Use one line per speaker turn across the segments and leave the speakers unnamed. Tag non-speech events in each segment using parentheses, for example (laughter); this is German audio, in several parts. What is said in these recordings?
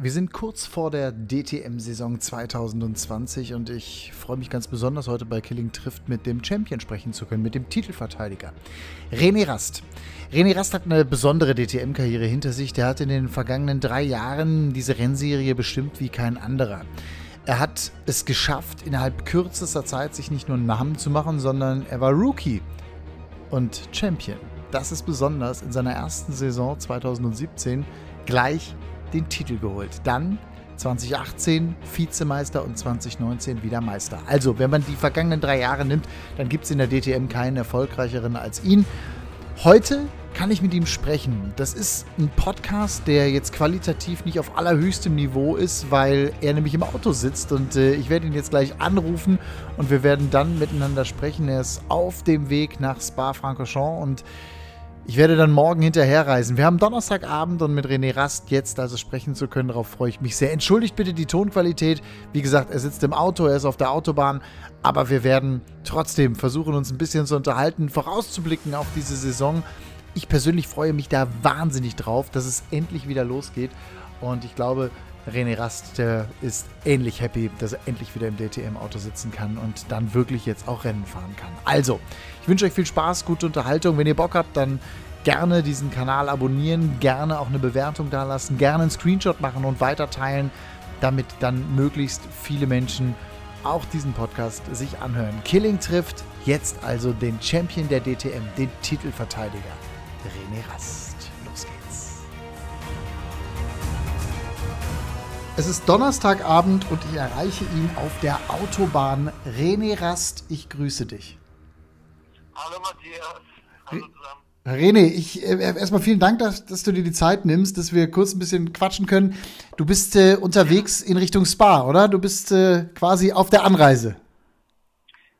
Wir sind kurz vor der DTM-Saison 2020 und ich freue mich ganz besonders, heute bei Killing trifft mit dem Champion sprechen zu können, mit dem Titelverteidiger. René Rast. René Rast hat eine besondere DTM-Karriere hinter sich. Der hat in den vergangenen drei Jahren diese Rennserie bestimmt wie kein anderer. Er hat es geschafft, innerhalb kürzester Zeit sich nicht nur einen Namen zu machen, sondern er war Rookie und Champion. Das ist besonders in seiner ersten Saison 2017 gleich den Titel geholt. Dann 2018 Vizemeister und 2019 wieder Meister. Also, wenn man die vergangenen drei Jahre nimmt, dann gibt es in der DTM keinen erfolgreicheren als ihn. Heute kann ich mit ihm sprechen. Das ist ein Podcast, der jetzt qualitativ nicht auf allerhöchstem Niveau ist, weil er nämlich im Auto sitzt und äh, ich werde ihn jetzt gleich anrufen und wir werden dann miteinander sprechen. Er ist auf dem Weg nach Spa-Francorchamps und ich werde dann morgen hinterherreisen. Wir haben Donnerstagabend und mit René Rast jetzt also sprechen zu können, darauf freue ich mich sehr. Entschuldigt bitte die Tonqualität. Wie gesagt, er sitzt im Auto, er ist auf der Autobahn, aber wir werden trotzdem versuchen, uns ein bisschen zu unterhalten, vorauszublicken auf diese Saison. Ich persönlich freue mich da wahnsinnig drauf, dass es endlich wieder losgeht und ich glaube, René Rast, ist ähnlich happy, dass er endlich wieder im DTM-Auto sitzen kann und dann wirklich jetzt auch Rennen fahren kann. Also, wünsche euch viel Spaß, gute Unterhaltung. Wenn ihr Bock habt, dann gerne diesen Kanal abonnieren, gerne auch eine Bewertung dalassen, gerne einen Screenshot machen und weiter teilen, damit dann möglichst viele Menschen auch diesen Podcast sich anhören. Killing trifft jetzt also den Champion der DTM, den Titelverteidiger René Rast. Es ist Donnerstagabend und ich erreiche ihn auf der Autobahn. René Rast, ich grüße dich.
Hallo Matthias. Hallo zusammen.
René, ich äh, erstmal vielen Dank, dass, dass, du dir die Zeit nimmst, dass wir kurz ein bisschen quatschen können. Du bist äh, unterwegs in Richtung Spa, oder? Du bist äh, quasi auf der Anreise.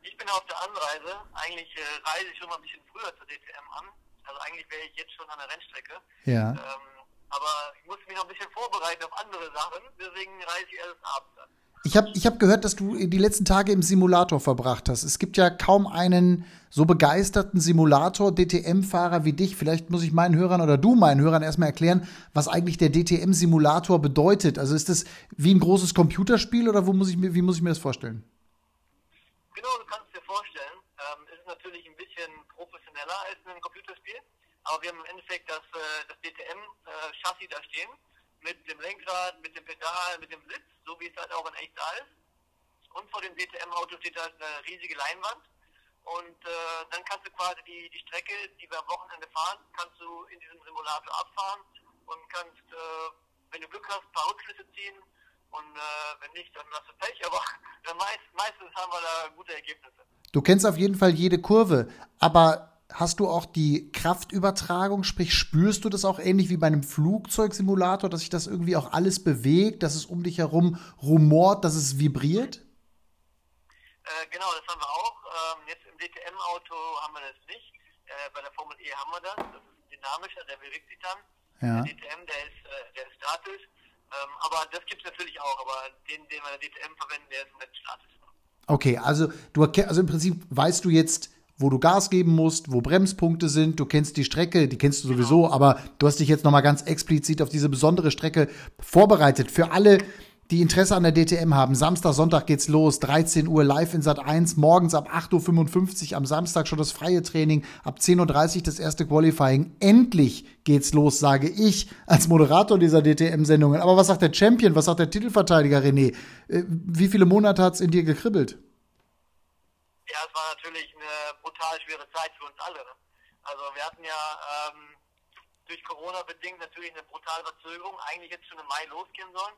Ich bin auf der Anreise. Eigentlich äh, reise ich schon mal ein bisschen früher zur DTM an. Also eigentlich wäre ich jetzt schon an der Rennstrecke.
Ja. Ähm,
aber ich muss mich noch ein bisschen vorbereiten auf andere Sachen, deswegen reise ich erst abends an.
Ich habe ich hab gehört, dass du die letzten Tage im Simulator verbracht hast. Es gibt ja kaum einen so begeisterten Simulator-DTM-Fahrer wie dich. Vielleicht muss ich meinen Hörern oder du meinen Hörern erstmal erklären, was eigentlich der DTM-Simulator bedeutet. Also ist das wie ein großes Computerspiel oder wo muss ich mir, wie muss ich mir das vorstellen?
Genau, du kannst dir vorstellen. Ähm, es ist natürlich ein bisschen professioneller als ein Computerspiel. Aber wir haben im Endeffekt das, äh, das DTM-Chassis äh, da stehen, mit dem Lenkrad, mit dem Pedal, mit dem Blitz, so wie es halt auch in echt da ist. Und vor dem DTM-Auto steht halt eine riesige Leinwand. Und äh, dann kannst du quasi die, die Strecke, die wir am Wochenende fahren, kannst du in diesem Simulator abfahren und kannst, äh, wenn du Glück hast, ein paar Rückschlüsse ziehen. Und äh, wenn nicht, dann hast du Pech. Aber (laughs) meist, meistens haben wir da gute Ergebnisse.
Du kennst auf jeden Fall jede Kurve. Aber hast du auch die Kraftübertragung, sprich spürst du das auch ähnlich wie bei einem Flugzeugsimulator, dass sich das irgendwie auch alles bewegt, dass es um dich herum rumort, dass es vibriert?
Äh, genau, das haben wir auch. Ähm, jetzt im DTM-Auto haben wir das nicht. Äh, bei der Formel E haben wir das. Das ist dynamischer, der bewegt sich dann. Ja. Der DTM, der ist, äh, der ist statisch. Ähm, aber das gibt es natürlich auch. Aber den, den wir in der DTM verwenden, der ist nicht statisch.
Okay, also du also im Prinzip weißt du jetzt, wo du Gas geben musst, wo Bremspunkte sind. Du kennst die Strecke, die kennst du sowieso, genau. aber du hast dich jetzt nochmal ganz explizit auf diese besondere Strecke vorbereitet. Für alle, die Interesse an der DTM haben, Samstag, Sonntag geht's los, 13 Uhr live in Sat 1, morgens ab 8.55 Uhr, am Samstag schon das freie Training, ab 10.30 Uhr das erste Qualifying. Endlich geht's los, sage ich als Moderator dieser DTM-Sendungen. Aber was sagt der Champion, was sagt der Titelverteidiger René? Äh, wie viele Monate hat's in dir gekribbelt?
Ja, es war natürlich eine brutal schwere Zeit für uns alle. Ne? Also wir hatten ja ähm, durch Corona bedingt natürlich eine brutale Verzögerung. Eigentlich jetzt schon im Mai losgehen sollen.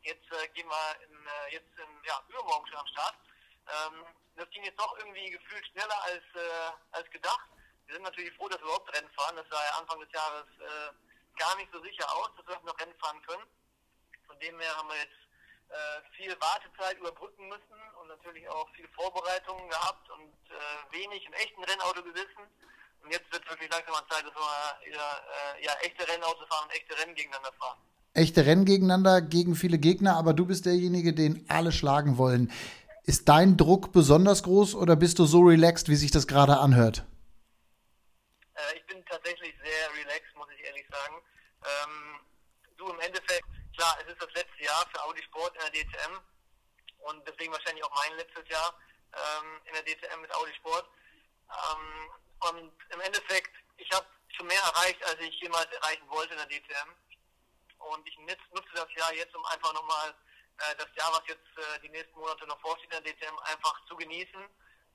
Jetzt äh, gehen wir in, äh, jetzt in, ja, übermorgen schon am Start. Ähm, das ging jetzt doch irgendwie gefühlt schneller als, äh, als gedacht. Wir sind natürlich froh, dass wir überhaupt Rennen fahren. Das sah ja Anfang des Jahres äh, gar nicht so sicher aus, dass wir noch Rennen fahren können. Von dem her haben wir jetzt äh, viel Wartezeit überbrücken müssen natürlich auch viel Vorbereitungen gehabt und äh, wenig im echten Rennauto gesessen. Und jetzt wird wirklich langsam mal Zeit, dass wir wieder äh, ja, echte Rennautos fahren und echte Rennen gegeneinander fahren.
Echte Rennen gegeneinander gegen viele Gegner, aber du bist derjenige, den alle schlagen wollen. Ist dein Druck besonders groß oder bist du so relaxed, wie sich das gerade anhört?
Äh, ich bin tatsächlich sehr relaxed, muss ich ehrlich sagen. Ähm, du im Endeffekt klar, es
es ist das letzte Jahr für Audi Sport in der DTM und deswegen wahrscheinlich auch mein letztes Jahr ähm, in der DTM mit Audi Sport. Ähm, und im Endeffekt, ich habe schon mehr erreicht, als ich jemals erreichen wollte in der DTM. Und ich nutze das Jahr jetzt, um einfach nochmal äh, das Jahr, was jetzt äh, die nächsten Monate noch vorsteht in der DTM, einfach zu genießen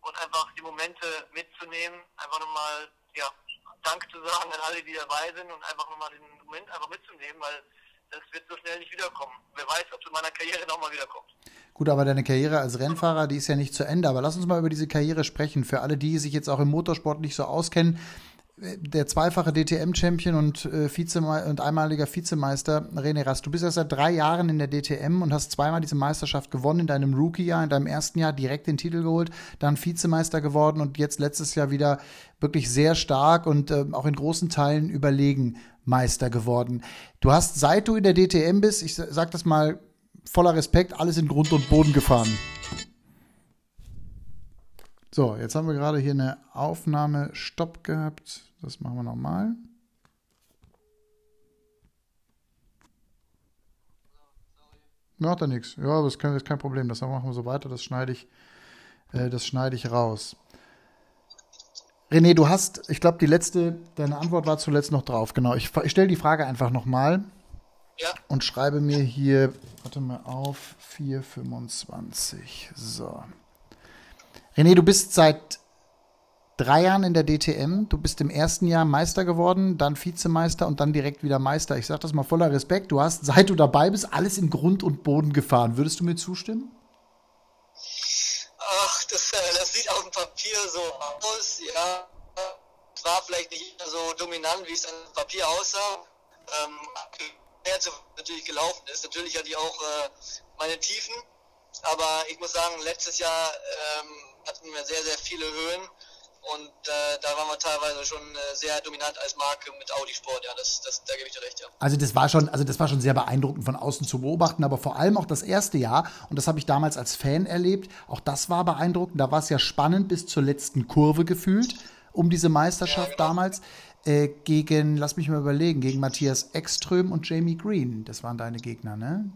und einfach die Momente mitzunehmen, einfach nochmal ja, Dank zu sagen an alle, die dabei sind und einfach nochmal den Moment einfach mitzunehmen, weil das wird so schnell nicht wiederkommen. Wer weiß, ob es in meiner Karriere nochmal wiederkommt.
Gut, aber deine Karriere als Rennfahrer, die ist ja nicht zu Ende. Aber lass uns mal über diese Karriere sprechen. Für alle, die sich jetzt auch im Motorsport nicht so auskennen, der zweifache DTM-Champion und, äh, und einmaliger Vizemeister René Rast. Du bist erst seit drei Jahren in der DTM und hast zweimal diese Meisterschaft gewonnen in deinem Rookie-Jahr, in deinem ersten Jahr direkt den Titel geholt, dann Vizemeister geworden und jetzt letztes Jahr wieder wirklich sehr stark und äh, auch in großen Teilen überlegen Meister geworden. Du hast, seit du in der DTM bist, ich sag das mal voller Respekt, alles in Grund und Boden gefahren. So, jetzt haben wir gerade hier eine Aufnahme Stopp gehabt. Das machen wir nochmal. Macht ja nichts. Ja, das, ist kein Problem. Das machen wir so weiter. Das schneide ich, äh, das schneide ich raus. René, du hast, ich glaube, die letzte, deine Antwort war zuletzt noch drauf. Genau. Ich, ich stelle die Frage einfach nochmal. Ja. Und schreibe mir hier, warte mal auf, 425. So. René, du bist seit drei Jahren in der DTM. Du bist im ersten Jahr Meister geworden, dann Vizemeister und dann direkt wieder Meister. Ich sage das mal voller Respekt. Du hast, seit du dabei bist, alles in Grund und Boden gefahren. Würdest du mir zustimmen?
Ach, das, äh, das sieht auf dem Papier so aus, ja. War vielleicht nicht so dominant, wie es auf Papier aussah. Ähm, natürlich gelaufen ist. Natürlich hatte ich auch äh, meine Tiefen, aber ich muss sagen, letztes Jahr ähm, hatten wir sehr, sehr viele Höhen. Und äh, da waren wir teilweise schon äh, sehr dominant als Marke mit Audi Sport, ja, das, das, da gebe ich dir recht, ja.
Also das war schon, also das war schon sehr beeindruckend von außen zu beobachten, aber vor allem auch das erste Jahr, und das habe ich damals als Fan erlebt, auch das war beeindruckend, da war es ja spannend bis zur letzten Kurve gefühlt, um diese Meisterschaft ja, genau. damals. Äh, gegen, lass mich mal überlegen, gegen Matthias Ekström und Jamie Green. Das waren deine Gegner, ne?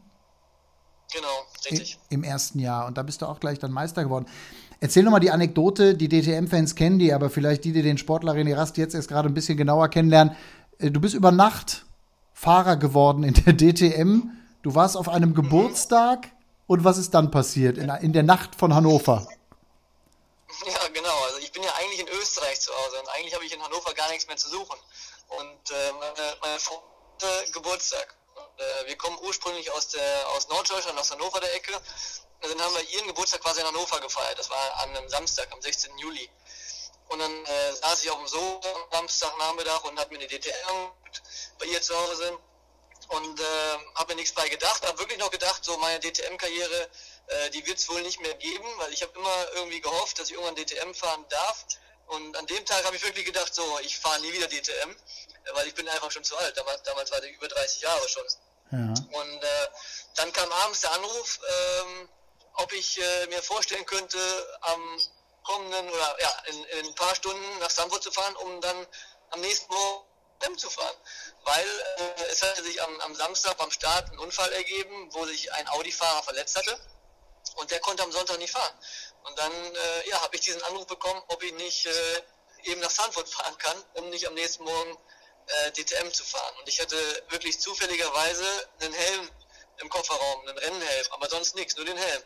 Richtig.
Im ersten Jahr. Und da bist du auch gleich dann Meister geworden. Erzähl nochmal die Anekdote, die DTM-Fans kennen die, aber vielleicht die, die den Sportler René Rast jetzt erst gerade ein bisschen genauer kennenlernen. Äh, du bist über Nacht Fahrer geworden in der DTM. Du warst auf einem Geburtstag und was ist dann passiert in, in der Nacht von Hannover?
Ja, genau. Also ich bin ja eigentlich in Österreich zu Hause und eigentlich habe ich in Hannover gar nichts mehr zu suchen. Und äh, meine, meine hatte Geburtstag. Äh, wir kommen ursprünglich aus, der, aus Norddeutschland, aus Hannover der Ecke. Und dann haben wir ihren Geburtstag quasi in Hannover gefeiert. Das war an einem Samstag, am 16. Juli. Und dann äh, saß ich auf dem Sofa am Samstagnachmittag und habe mir die DTM bei ihr zu Hause und äh, habe mir nichts bei gedacht. Habe wirklich noch gedacht, so meine DTM-Karriere, äh, die wird es wohl nicht mehr geben, weil ich habe immer irgendwie gehofft, dass ich irgendwann DTM fahren darf. Und an dem Tag habe ich wirklich gedacht, so, ich fahre nie wieder DTM, weil ich bin einfach schon zu alt. Damals, damals war der über 30 Jahre schon. Ja. Und äh, dann kam abends der Anruf, ähm, ob ich äh, mir vorstellen könnte, am kommenden oder ja, in, in, ein paar Stunden nach Sanford zu fahren, um dann am nächsten Morgen zu fahren. Weil äh, es hatte sich am, am, Samstag beim Start ein Unfall ergeben, wo sich ein Audi-Fahrer verletzt hatte und der konnte am Sonntag nicht fahren. Und dann äh, ja, habe ich diesen Anruf bekommen, ob ich nicht äh, eben nach Sanford fahren kann, um nicht am nächsten Morgen äh, DTM zu fahren. Und ich hatte wirklich zufälligerweise einen Helm im Kofferraum, einen Rennhelm, aber sonst nichts, nur den Helm.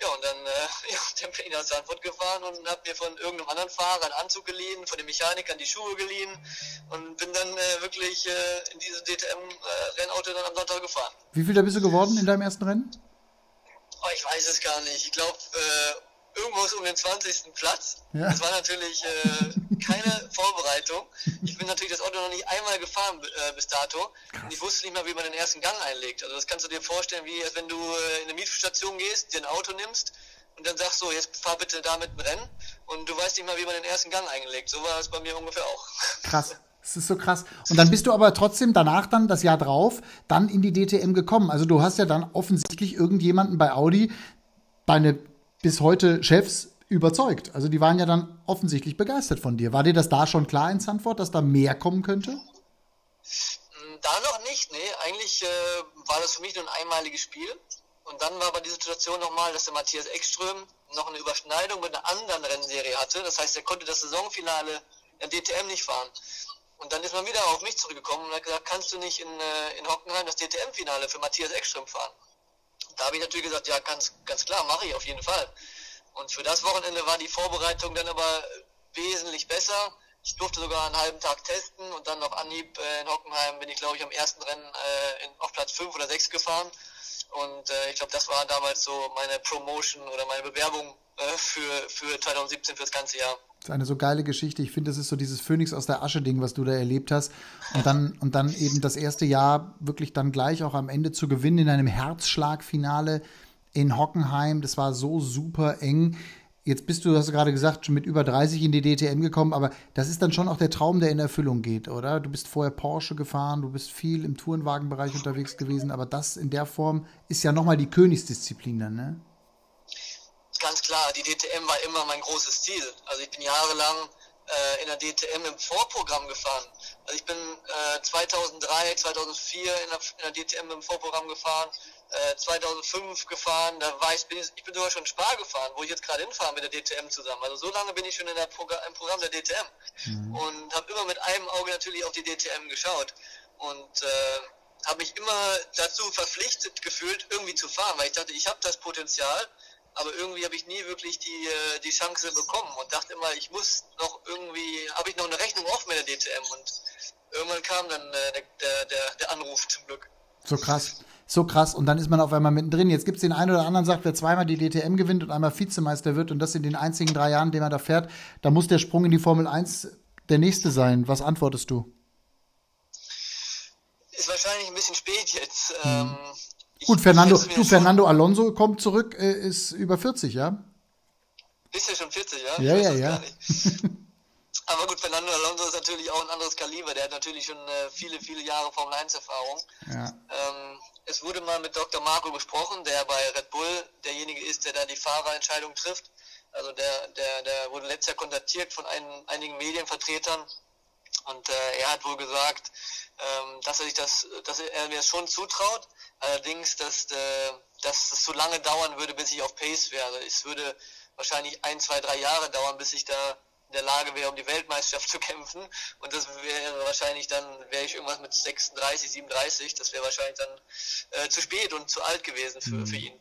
Ja, und dann äh, (laughs) ja, dann bin ich nach Sanford gefahren und habe mir von irgendeinem anderen Fahrer einen Anzug geliehen, von den Mechanikern die Schuhe geliehen und bin dann äh, wirklich äh, in dieses DTM-Rennauto dann am Sonntag gefahren.
Wie viel da bist du geworden in deinem ersten Rennen?
Oh, ich weiß es gar nicht. Ich glaube, irgendwo um den 20. Platz. Ja. Das war natürlich äh, keine Vorbereitung. Ich bin natürlich das Auto noch nicht einmal gefahren äh, bis dato. Und ich wusste nicht mal, wie man den ersten Gang einlegt. Also das kannst du dir vorstellen, wie als wenn du äh, in eine Mietstation gehst, dir ein Auto nimmst und dann sagst so, jetzt fahr bitte damit ein Rennen und du weißt nicht mal, wie man den ersten Gang einlegt. So war es bei mir ungefähr auch.
Krass. (laughs) Das ist so krass. Und dann bist du aber trotzdem danach dann, das Jahr drauf, dann in die DTM gekommen. Also du hast ja dann offensichtlich irgendjemanden bei Audi, deine bis heute Chefs überzeugt. Also die waren ja dann offensichtlich begeistert von dir. War dir das da schon klar in Sanford, dass da mehr kommen könnte?
Hm, da noch nicht, nee. Eigentlich äh, war das für mich nur ein einmaliges Spiel. Und dann war aber die Situation nochmal, dass der Matthias Ekström noch eine Überschneidung mit einer anderen Rennserie hatte. Das heißt, er konnte das Saisonfinale der DTM nicht fahren. Und dann ist man wieder auf mich zurückgekommen und hat gesagt, kannst du nicht in, äh, in Hockenheim das DTM-Finale für Matthias Ekström fahren? Da habe ich natürlich gesagt, ja, ganz, ganz klar, mache ich auf jeden Fall. Und für das Wochenende war die Vorbereitung dann aber wesentlich besser. Ich durfte sogar einen halben Tag testen und dann auf Anhieb äh, in Hockenheim bin ich, glaube ich, am ersten Rennen äh, in, auf Platz 5 oder 6 gefahren. Und äh, ich glaube, das war damals so meine Promotion oder meine Bewerbung äh, für, für 2017 für das ganze Jahr.
Das ist eine so geile Geschichte. Ich finde, das ist so dieses Phönix aus der Asche-Ding, was du da erlebt hast. Und dann, (laughs) und dann eben das erste Jahr wirklich dann gleich auch am Ende zu gewinnen in einem Herzschlagfinale in Hockenheim. Das war so super eng. Jetzt bist du, hast du gerade gesagt, schon mit über 30 in die DTM gekommen, aber das ist dann schon auch der Traum, der in Erfüllung geht, oder? Du bist vorher Porsche gefahren, du bist viel im Tourenwagenbereich unterwegs gewesen, aber das in der Form ist ja nochmal die Königsdisziplin dann, ne?
Ganz klar, die DTM war immer mein großes Ziel. Also ich bin jahrelang äh, in der DTM im Vorprogramm gefahren. Also ich bin äh, 2003, 2004 in der, in der DTM im Vorprogramm gefahren, äh, 2005 gefahren, da war ich, bin ich, bin sogar schon Spar gefahren, wo ich jetzt gerade hinfahre mit der DTM zusammen. Also so lange bin ich schon in der Progr im Programm der DTM mhm. und habe immer mit einem Auge natürlich auf die DTM geschaut und äh, habe mich immer dazu verpflichtet gefühlt, irgendwie zu fahren, weil ich dachte, ich habe das Potenzial, aber irgendwie habe ich nie wirklich die, äh, die Chance bekommen und dachte immer, ich muss noch irgendwie, habe ich noch eine Rechnung offen mit der DTM und irgendwann kam dann äh, der, der, der Anruf zum Glück.
So krass so krass. Und dann ist man auf einmal mittendrin. Jetzt gibt es den einen oder anderen, sagt, wer zweimal die DTM gewinnt und einmal Vizemeister wird und das in den einzigen drei Jahren, den man da fährt, da muss der Sprung in die Formel 1 der nächste sein. Was antwortest du?
Ist wahrscheinlich ein bisschen spät jetzt. Hm. Ähm,
Gut, Fernando, du, Fernando Alonso kommt zurück, äh, ist über 40, ja?
Ist ja schon 40, ja?
Ja, ja, ja. (laughs)
Aber gut, Fernando Alonso ist natürlich auch ein anderes Kaliber. Der hat natürlich schon äh, viele, viele Jahre Formel 1 Erfahrung. Ja. Ähm, es wurde mal mit Dr. Marco gesprochen, der bei Red Bull derjenige ist, der da die Fahrerentscheidung trifft. Also der, der, der wurde letztes Jahr kontaktiert von ein, einigen Medienvertretern und äh, er hat wohl gesagt, ähm, dass er sich das, dass er mir das schon zutraut. Allerdings, dass, äh, dass es so lange dauern würde, bis ich auf Pace wäre. Es würde wahrscheinlich ein, zwei, drei Jahre dauern, bis ich da in der Lage wäre, um die Weltmeisterschaft zu kämpfen. Und das wäre wahrscheinlich dann, wäre ich irgendwas mit 36, 37, das wäre wahrscheinlich dann äh, zu spät und zu alt gewesen für, mhm. für ihn.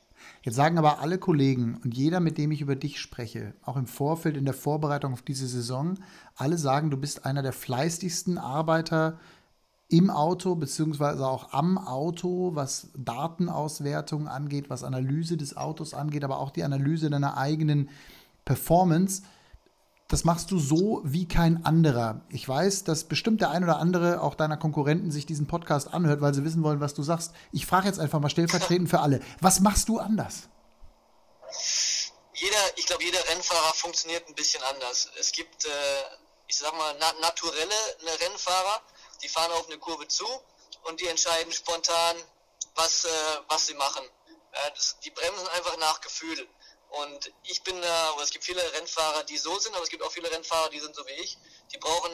Jetzt sagen aber alle Kollegen und jeder, mit dem ich über dich spreche, auch im Vorfeld, in der Vorbereitung auf diese Saison, alle sagen, du bist einer der fleißigsten Arbeiter im Auto, beziehungsweise auch am Auto, was Datenauswertung angeht, was Analyse des Autos angeht, aber auch die Analyse deiner eigenen Performance das machst du so wie kein anderer. Ich weiß, dass bestimmt der ein oder andere auch deiner Konkurrenten sich diesen Podcast anhört, weil sie wissen wollen, was du sagst. Ich frage jetzt einfach mal stellvertretend für alle. Was machst du anders?
Jeder, ich glaube, jeder Rennfahrer funktioniert ein bisschen anders. Es gibt, äh, ich sag mal, na naturelle Rennfahrer, die fahren auf eine Kurve zu und die entscheiden spontan, was, äh, was sie machen. Ja, das, die bremsen einfach nach Gefühl. Und ich bin da, oder es gibt viele Rennfahrer, die so sind, aber es gibt auch viele Rennfahrer, die sind so wie ich. Die brauchen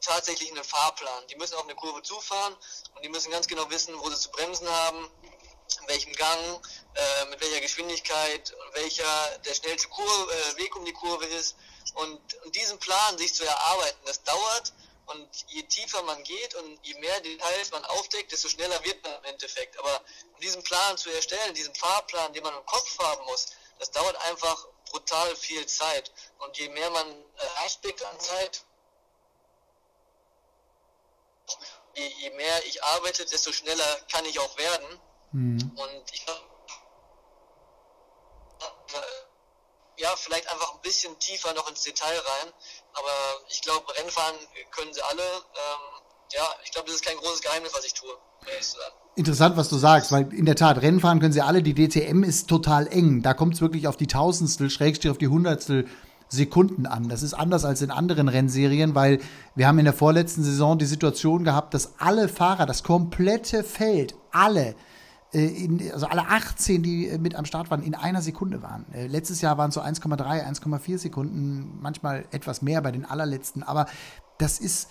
tatsächlich einen Fahrplan. Die müssen auf eine Kurve zufahren und die müssen ganz genau wissen, wo sie zu bremsen haben, in welchem Gang, äh, mit welcher Geschwindigkeit, welcher der schnellste Kurve, äh, Weg um die Kurve ist. Und, und diesen Plan sich zu erarbeiten, das dauert. Und je tiefer man geht und je mehr Details man aufdeckt, desto schneller wird man im Endeffekt. Aber um diesen Plan zu erstellen, diesen Fahrplan, den man im Kopf haben muss, das dauert einfach brutal viel Zeit. Und je mehr man äh, reinsteckt an Zeit, je, je, mehr ich arbeite, desto schneller kann ich auch werden. Mhm. Und ich glaube, äh, ja, vielleicht einfach ein bisschen tiefer noch ins Detail rein. Aber ich glaube, Rennfahren können sie alle. Ähm, ja, ich glaube, das ist kein großes Geheimnis, was ich tue.
Interessant, was du sagst, weil in der Tat, Rennfahren können sie alle, die DTM ist total eng. Da kommt es wirklich auf die Tausendstel, Schrägstrich auf die Hundertstel Sekunden an. Das ist anders als in anderen Rennserien, weil wir haben in der vorletzten Saison die Situation gehabt, dass alle Fahrer, das komplette Feld, alle, äh, in, also alle 18, die äh, mit am Start waren, in einer Sekunde waren. Äh, letztes Jahr waren es so 1,3, 1,4 Sekunden, manchmal etwas mehr bei den allerletzten. Aber das ist,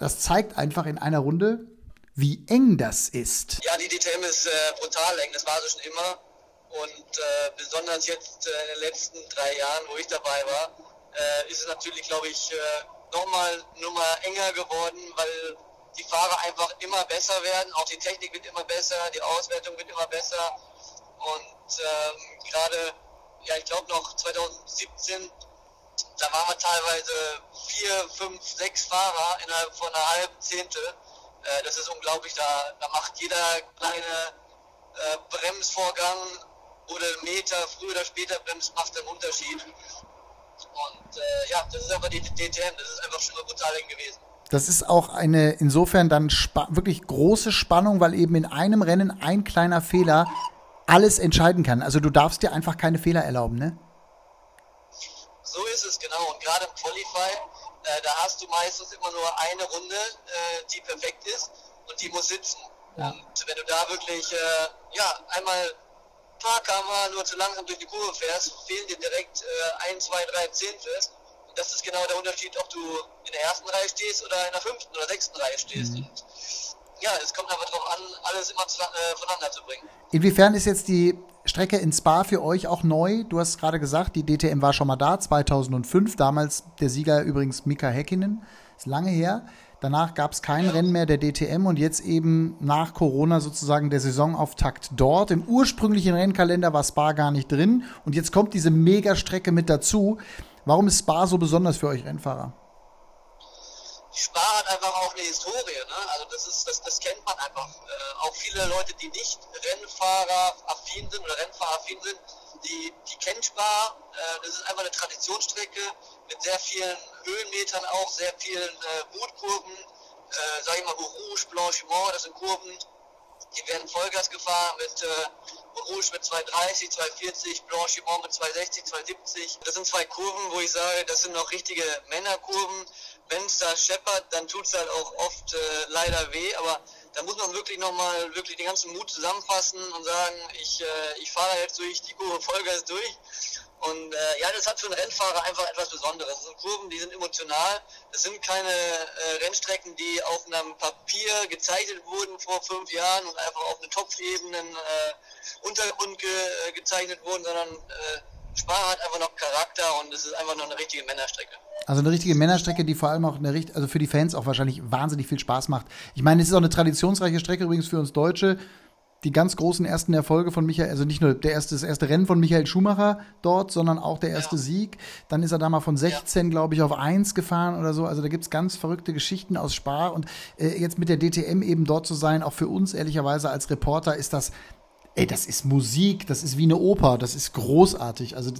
das zeigt einfach in einer Runde, wie eng das ist.
Ja, die DTM ist äh, brutal eng, das war sie schon immer. Und äh, besonders jetzt äh, in den letzten drei Jahren, wo ich dabei war, äh, ist es natürlich, glaube ich, äh, nochmal Nummer enger geworden, weil die Fahrer einfach immer besser werden, auch die Technik wird immer besser, die Auswertung wird immer besser. Und ähm, gerade, ja, ich glaube noch 2017, da waren wir teilweise vier, fünf, sechs Fahrer innerhalb von einer halben Zehntel. Äh, das ist unglaublich, da, da macht jeder kleine äh, Bremsvorgang oder Meter früher oder später bremst, macht einen Unterschied. Und äh, ja, das ist einfach die DTM, das ist einfach schon mal brutal gewesen.
Das ist auch eine insofern dann wirklich große Spannung, weil eben in einem Rennen ein kleiner Fehler alles entscheiden kann. Also du darfst dir einfach keine Fehler erlauben, ne?
So ist es, genau. Und gerade im Qualify, äh, da hast du meistens immer nur eine Runde, äh, die perfekt ist und die muss sitzen. Ja. Und wenn du da wirklich, äh, ja, einmal Fahrkamera nur zu langsam durch die Kurve fährst, fehlen dir direkt äh, ein, zwei, drei Zehntel. Und das ist genau der Unterschied, ob du in der ersten Reihe stehst oder in der fünften oder sechsten Reihe stehst. Mhm. Und ja, es kommt aber darauf an, alles immer zu, äh, voneinander zu bringen.
Inwiefern ist jetzt die Strecke in Spa für euch auch neu? Du hast gerade gesagt, die DTM war schon mal da, 2005. Damals der Sieger übrigens Mika Häkkinen. Ist lange her. Danach gab es kein Rennen mehr der DTM und jetzt eben nach Corona sozusagen der Saisonauftakt dort. Im ursprünglichen Rennkalender war Spa gar nicht drin und jetzt kommt diese Megastrecke mit dazu. Warum ist Spa so besonders für euch Rennfahrer?
Spa hat einfach auch eine Historie. Ne? Also das ist, das, das kennt man einfach. Äh, auch viele Leute, die nicht Rennfahrer affin sind oder Rennfahrer affin sind, die, die kennen Spa. Äh, das ist einfach eine Traditionsstrecke mit sehr vielen Höhenmetern auch, sehr vielen äh, Mutkurven. Äh, sag ich mal, Rouge, Blanchiment, das sind Kurven, die werden Vollgas gefahren mit äh, Rouge mit 230, 240, Blanchiment mit 260, 270. Das sind zwei Kurven, wo ich sage, das sind noch richtige Männerkurven wenn es da scheppert, dann tut es halt auch oft äh, leider weh, aber da muss man wirklich nochmal wirklich den ganzen Mut zusammenfassen und sagen, ich, äh, ich fahre jetzt durch die Kurve Vollgas durch. Und äh, ja, das hat für einen Rennfahrer einfach etwas Besonderes. Das sind Kurven, die sind emotional. Das sind keine äh, Rennstrecken, die auf einem Papier gezeichnet wurden vor fünf Jahren und einfach auf eine Topfebenen äh, Untergrund ge äh, gezeichnet wurden, sondern äh, Spa hat einfach noch Charakter und es ist einfach noch eine richtige Männerstrecke.
Also eine richtige Männerstrecke, die vor allem auch eine also für die Fans auch wahrscheinlich wahnsinnig viel Spaß macht. Ich meine, es ist auch eine traditionsreiche Strecke übrigens für uns Deutsche. Die ganz großen ersten Erfolge von Michael, also nicht nur der erste, das erste Rennen von Michael Schumacher dort, sondern auch der erste ja. Sieg. Dann ist er da mal von 16, ja. glaube ich, auf 1 gefahren oder so. Also da gibt es ganz verrückte Geschichten aus Spa. Und äh, jetzt mit der DTM eben dort zu sein, auch für uns ehrlicherweise als Reporter, ist das ey, das ist Musik, das ist wie eine Oper, das ist großartig. Also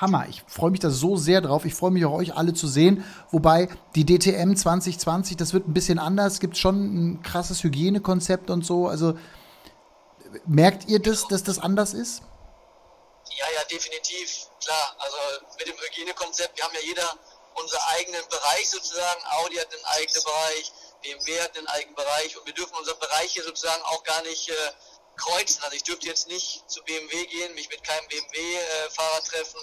Hammer. Ich freue mich da so sehr drauf. Ich freue mich auch euch alle zu sehen. Wobei die DTM 2020, das wird ein bisschen anders. Es gibt schon ein krasses Hygienekonzept und so. Also merkt ihr das, dass das anders ist?
Ja, ja, definitiv. Klar. Also mit dem Hygienekonzept, wir haben ja jeder unseren eigenen Bereich sozusagen. Audi hat einen eigenen Bereich, BMW hat einen eigenen Bereich und wir dürfen unsere Bereiche sozusagen auch gar nicht äh, kreuzen. Also ich dürfte jetzt nicht zu BMW gehen, mich mit keinem BMW-Fahrer äh, treffen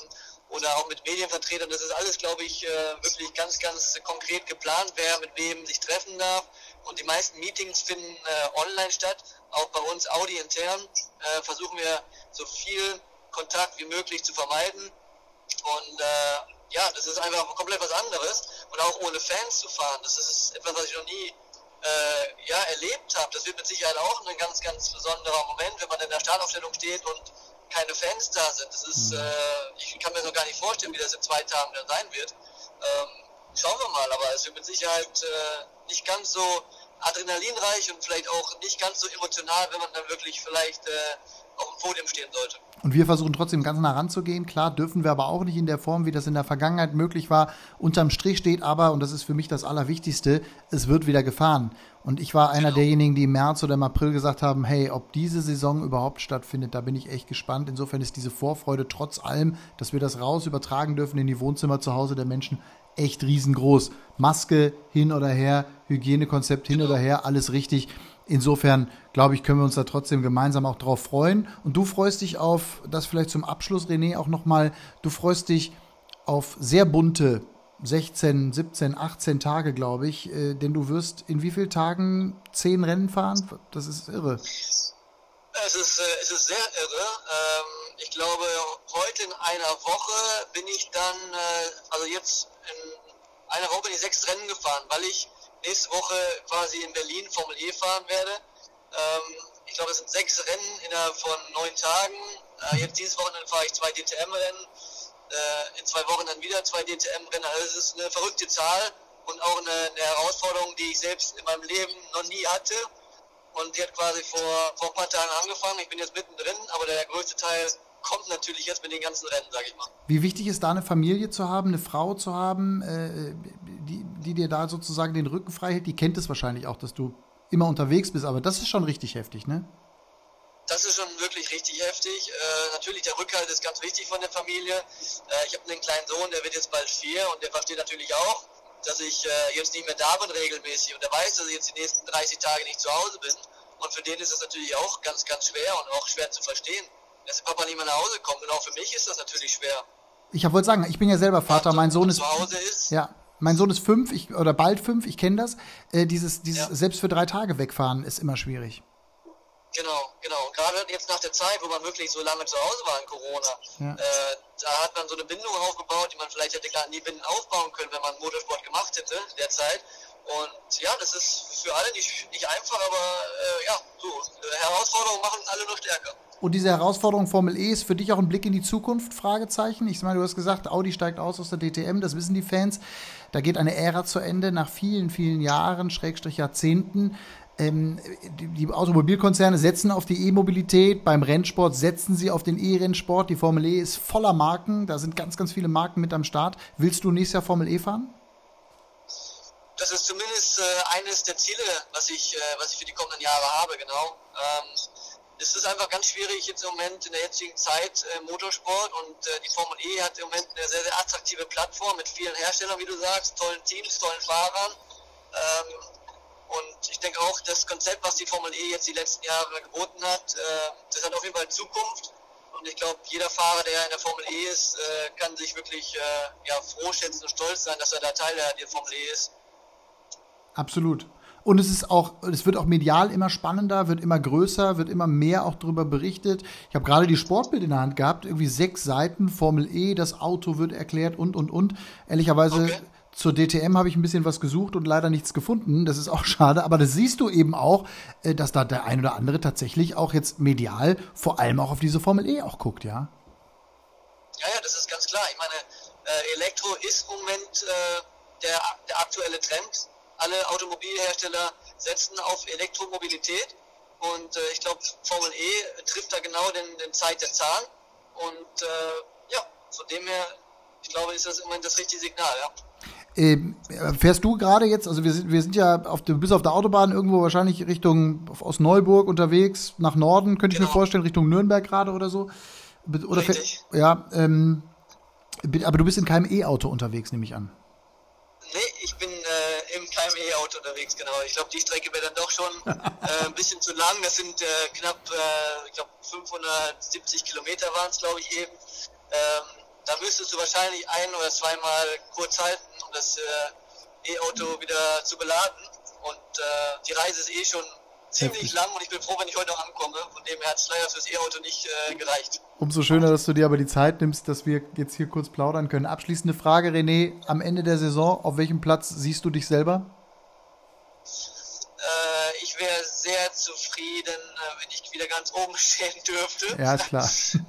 oder auch mit Medienvertretern. Das ist alles, glaube ich, äh, wirklich ganz, ganz konkret geplant, wer mit wem sich treffen darf. Und die meisten Meetings finden äh, online statt. Auch bei uns Audi intern versuchen wir so viel Kontakt wie möglich zu vermeiden. Und ja, das ist einfach komplett was anderes. Und auch ohne Fans zu fahren, das ist etwas, was ich noch nie äh, ja, erlebt habe. Das wird mit Sicherheit auch ein ganz, ganz besonderer Moment, wenn man in der Startaufstellung steht und keine Fans da sind. Das ist, mhm. äh, ich kann mir so gar nicht vorstellen, wie das in zwei Tagen dann sein wird. Ähm, schauen wir mal, aber es wird mit Sicherheit äh, nicht ganz so adrenalinreich und vielleicht auch nicht ganz so emotional, wenn man dann wirklich vielleicht äh, auf dem Podium stehen sollte.
Und wir versuchen trotzdem ganz nah ranzugehen. Klar, dürfen wir aber auch nicht in der Form, wie das in der Vergangenheit möglich war. Unterm Strich steht aber, und das ist für mich das Allerwichtigste, es wird wieder gefahren. Und ich war einer genau. derjenigen, die im März oder im April gesagt haben, hey, ob diese Saison überhaupt stattfindet, da bin ich echt gespannt. Insofern ist diese Vorfreude trotz allem, dass wir das raus übertragen dürfen in die Wohnzimmer zu Hause der Menschen, echt riesengroß. Maske hin oder her, Hygienekonzept hin oder her, alles richtig. Insofern, glaube ich, können wir uns da trotzdem gemeinsam auch drauf freuen. Und du freust dich auf, das vielleicht zum Abschluss, René, auch nochmal, du freust dich auf sehr bunte 16, 17, 18 Tage, glaube ich. Äh, denn du wirst in wie vielen Tagen zehn Rennen fahren? Das ist irre.
Es ist, äh, es ist sehr irre. Ähm, ich glaube, in einer Woche bin ich dann, äh, also jetzt in einer Woche bin ich sechs Rennen gefahren, weil ich nächste Woche quasi in Berlin Formel E fahren werde. Ähm, ich glaube, es sind sechs Rennen innerhalb von neun Tagen. Äh, jetzt dieses Wochenende fahre ich zwei DTM-Rennen. Äh, in zwei Wochen dann wieder zwei DTM-Rennen. Also es ist eine verrückte Zahl und auch eine, eine, Herausforderung, die ich selbst in meinem Leben noch nie hatte. Und die hat quasi vor, vor ein paar Tagen angefangen. Ich bin jetzt mittendrin, aber der größte Teil kommt natürlich jetzt mit den ganzen Rennen, sage ich mal.
Wie wichtig ist da eine Familie zu haben, eine Frau zu haben, äh, die, die dir da sozusagen den Rücken frei hält? Die kennt es wahrscheinlich auch, dass du immer unterwegs bist, aber das ist schon richtig heftig, ne?
Das ist schon wirklich richtig heftig. Äh, natürlich, der Rückhalt ist ganz wichtig von der Familie. Äh, ich habe einen kleinen Sohn, der wird jetzt bald vier und der versteht natürlich auch, dass ich äh, jetzt nicht mehr da bin regelmäßig und der weiß, dass ich jetzt die nächsten 30 Tage nicht zu Hause bin. Und für den ist das natürlich auch ganz, ganz schwer und auch schwer zu verstehen, dass der Papa nicht mehr nach Hause kommt. Und auch für mich ist das natürlich schwer.
Ich wollte sagen, ich bin ja selber Vater, mein Sohn ist.
Zu Hause ist.
Ja, mein Sohn ist fünf, ich, oder bald fünf, ich kenne das. Äh, dieses, dieses ja. selbst für drei Tage wegfahren ist immer schwierig.
Genau, genau. Gerade jetzt nach der Zeit, wo man wirklich so lange zu Hause war in Corona, ja. äh, da hat man so eine Bindung aufgebaut, die man vielleicht hätte gar nie Binden aufbauen können, wenn man Motorsport gemacht hätte derzeit. Und ja, das ist für alle nicht, nicht einfach, aber äh, ja, so, äh, Herausforderungen machen alle nur stärker.
Und diese Herausforderung Formel E ist für dich auch ein Blick in die Zukunft? Fragezeichen. Ich meine, du hast gesagt, Audi steigt aus aus der DTM, das wissen die Fans. Da geht eine Ära zu Ende nach vielen, vielen Jahren, Schrägstrich Jahrzehnten. Ähm, die, die, Automobilkonzerne setzen auf die E-Mobilität, beim Rennsport setzen sie auf den E-Rennsport. Die Formel E ist voller Marken, da sind ganz, ganz viele Marken mit am Start. Willst du nächstes Jahr Formel E fahren?
Das ist zumindest äh, eines der Ziele, was ich, äh, was ich für die kommenden Jahre habe, genau. Ähm, es ist einfach ganz schwierig jetzt im Moment in der jetzigen Zeit äh, Motorsport und äh, die Formel E hat im Moment eine sehr, sehr attraktive Plattform mit vielen Herstellern, wie du sagst, tollen Teams, tollen Fahrern. Ähm, und ich denke auch, das Konzept, was die Formel E jetzt die letzten Jahre geboten hat, äh, das hat auf jeden Fall Zukunft. Und ich glaube, jeder Fahrer, der in der Formel E ist, äh, kann sich wirklich äh, ja, froh schätzen und stolz sein, dass er da Teil der, der Formel E ist.
Absolut. Und es ist auch, es wird auch medial immer spannender, wird immer größer, wird immer mehr auch darüber berichtet. Ich habe gerade die Sportbild in der Hand gehabt, irgendwie sechs Seiten, Formel E, das Auto wird erklärt und und und. Ehrlicherweise okay. zur DTM habe ich ein bisschen was gesucht und leider nichts gefunden. Das ist auch (laughs) schade, aber das siehst du eben auch, äh, dass da der ein oder andere tatsächlich auch jetzt medial vor allem auch auf diese Formel E auch guckt, ja.
Ja, ja, das ist ganz klar. Ich meine, äh, Elektro ist im Moment äh, der, der aktuelle Trend alle Automobilhersteller setzen auf Elektromobilität und äh, ich glaube, Formel E trifft da genau den, den Zeit der Zahlen und äh, ja, von dem her, ich glaube, ist das im Moment das richtige Signal, ja.
Ähm, fährst du gerade jetzt, also wir sind, wir sind ja auf, du bist auf der Autobahn irgendwo wahrscheinlich Richtung aus Neuburg unterwegs, nach Norden, könnte genau. ich mir genau. vorstellen, Richtung Nürnberg gerade oder so. Oder Richtig. Ja, ähm, aber du bist in keinem E-Auto unterwegs, nehme ich an.
Im KME-Auto unterwegs, genau. Ich glaube, die Strecke wäre dann doch schon äh, ein bisschen zu lang. Das sind äh, knapp, äh, ich glaube, 570 Kilometer waren es, glaube ich, eben. Ähm, da müsstest du wahrscheinlich ein- oder zweimal kurz halten, um das äh, E-Auto wieder zu beladen. Und äh, die Reise ist eh schon ziemlich lang und ich bin froh, wenn ich heute noch ankomme. Von dem her hat es leider fürs E-Auto nicht äh, gereicht.
Umso schöner, dass du dir aber die Zeit nimmst, dass wir jetzt hier kurz plaudern können. Abschließende Frage, René. Am Ende der Saison, auf welchem Platz siehst du dich selber?
Äh, ich wäre sehr zufrieden, äh, wenn ich wieder ganz oben (laughs) stehen dürfte.
Ja, ist klar. (laughs) ähm,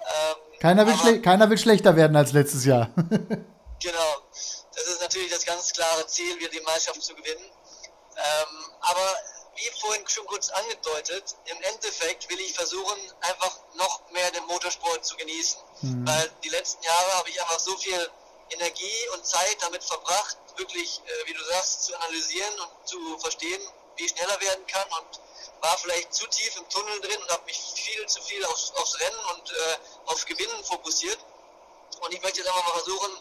ähm, keiner, will keiner will schlechter werden als letztes Jahr. (laughs)
genau. Das ist natürlich das ganz klare Ziel, wieder die Meisterschaft zu gewinnen. Ähm, aber wie vorhin schon kurz angedeutet, im Endeffekt will ich versuchen, einfach noch mehr den Motorsport zu genießen. Mhm. Weil die letzten Jahre habe ich einfach so viel Energie und Zeit damit verbracht, wirklich, äh, wie du sagst, zu analysieren und zu verstehen, wie ich schneller werden kann und war vielleicht zu tief im Tunnel drin und habe mich viel zu viel aufs, aufs Rennen und äh, aufs Gewinnen fokussiert. Und ich möchte jetzt einfach mal versuchen,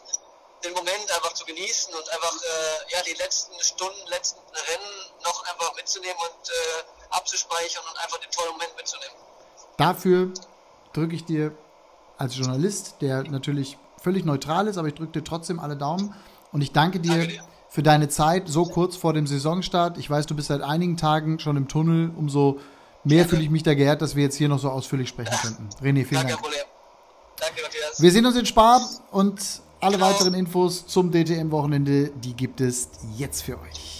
den Moment einfach zu genießen und einfach äh, ja, die letzten Stunden, letzten Rennen noch einfach mitzunehmen und äh, abzuspeichern und einfach den tollen Moment mitzunehmen.
Dafür drücke ich dir als Journalist, der natürlich völlig neutral ist, aber ich drücke dir trotzdem alle Daumen und ich danke dir, danke dir, für deine Zeit so kurz vor dem Saisonstart. Ich weiß, du bist seit einigen Tagen schon im Tunnel, umso mehr fühle ich mich da geehrt, dass wir jetzt hier noch so ausführlich sprechen könnten. René, vielen danke, Dank. Danke, Matthias. Wir sehen uns in Spa und alle genau. weiteren Infos zum DTM-Wochenende, die gibt es jetzt für euch.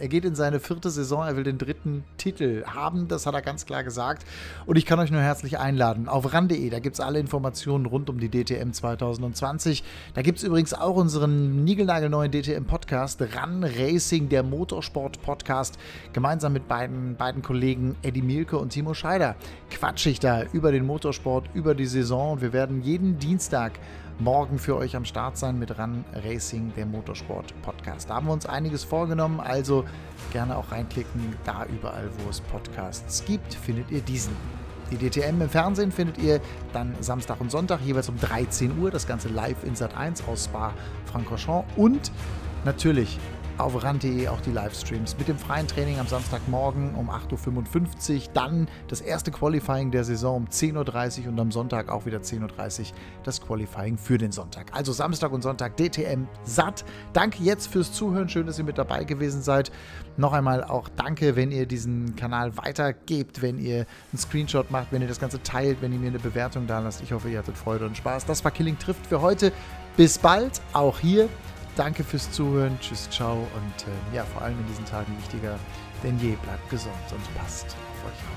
Er geht in seine vierte Saison, er will den dritten Titel haben, das hat er ganz klar gesagt. Und ich kann euch nur herzlich einladen auf ran.de, da gibt es alle Informationen rund um die DTM 2020. Da gibt es übrigens auch unseren niegelnagelneuen DTM-Podcast, Ran Racing, der Motorsport-Podcast. Gemeinsam mit beiden, beiden Kollegen Eddie Mielke und Timo Scheider quatsche ich da über den Motorsport, über die Saison. Und wir werden jeden Dienstag morgen für euch am Start sein mit Run Racing, der Motorsport Podcast. Da haben wir uns einiges vorgenommen, also gerne auch reinklicken. Da überall, wo es Podcasts gibt, findet ihr diesen. Die DTM im Fernsehen findet ihr dann Samstag und Sonntag jeweils um 13 Uhr. Das Ganze live in Sat 1 aus Spa-Francorchamps. Und natürlich auf ran.de auch die Livestreams mit dem freien Training am Samstagmorgen um 8.55 Uhr, dann das erste Qualifying der Saison um 10.30 Uhr und am Sonntag auch wieder 10.30 Uhr das Qualifying für den Sonntag. Also Samstag und Sonntag DTM satt. Danke jetzt fürs Zuhören, schön, dass ihr mit dabei gewesen seid. Noch einmal auch danke, wenn ihr diesen Kanal weitergebt, wenn ihr einen Screenshot macht, wenn ihr das Ganze teilt, wenn ihr mir eine Bewertung da lasst. Ich hoffe, ihr hattet Freude und Spaß. Das war Killing trifft für heute. Bis bald, auch hier Danke fürs Zuhören. Tschüss, ciao. Und äh, ja, vor allem in diesen Tagen wichtiger denn je, bleibt gesund und passt auf euch auf.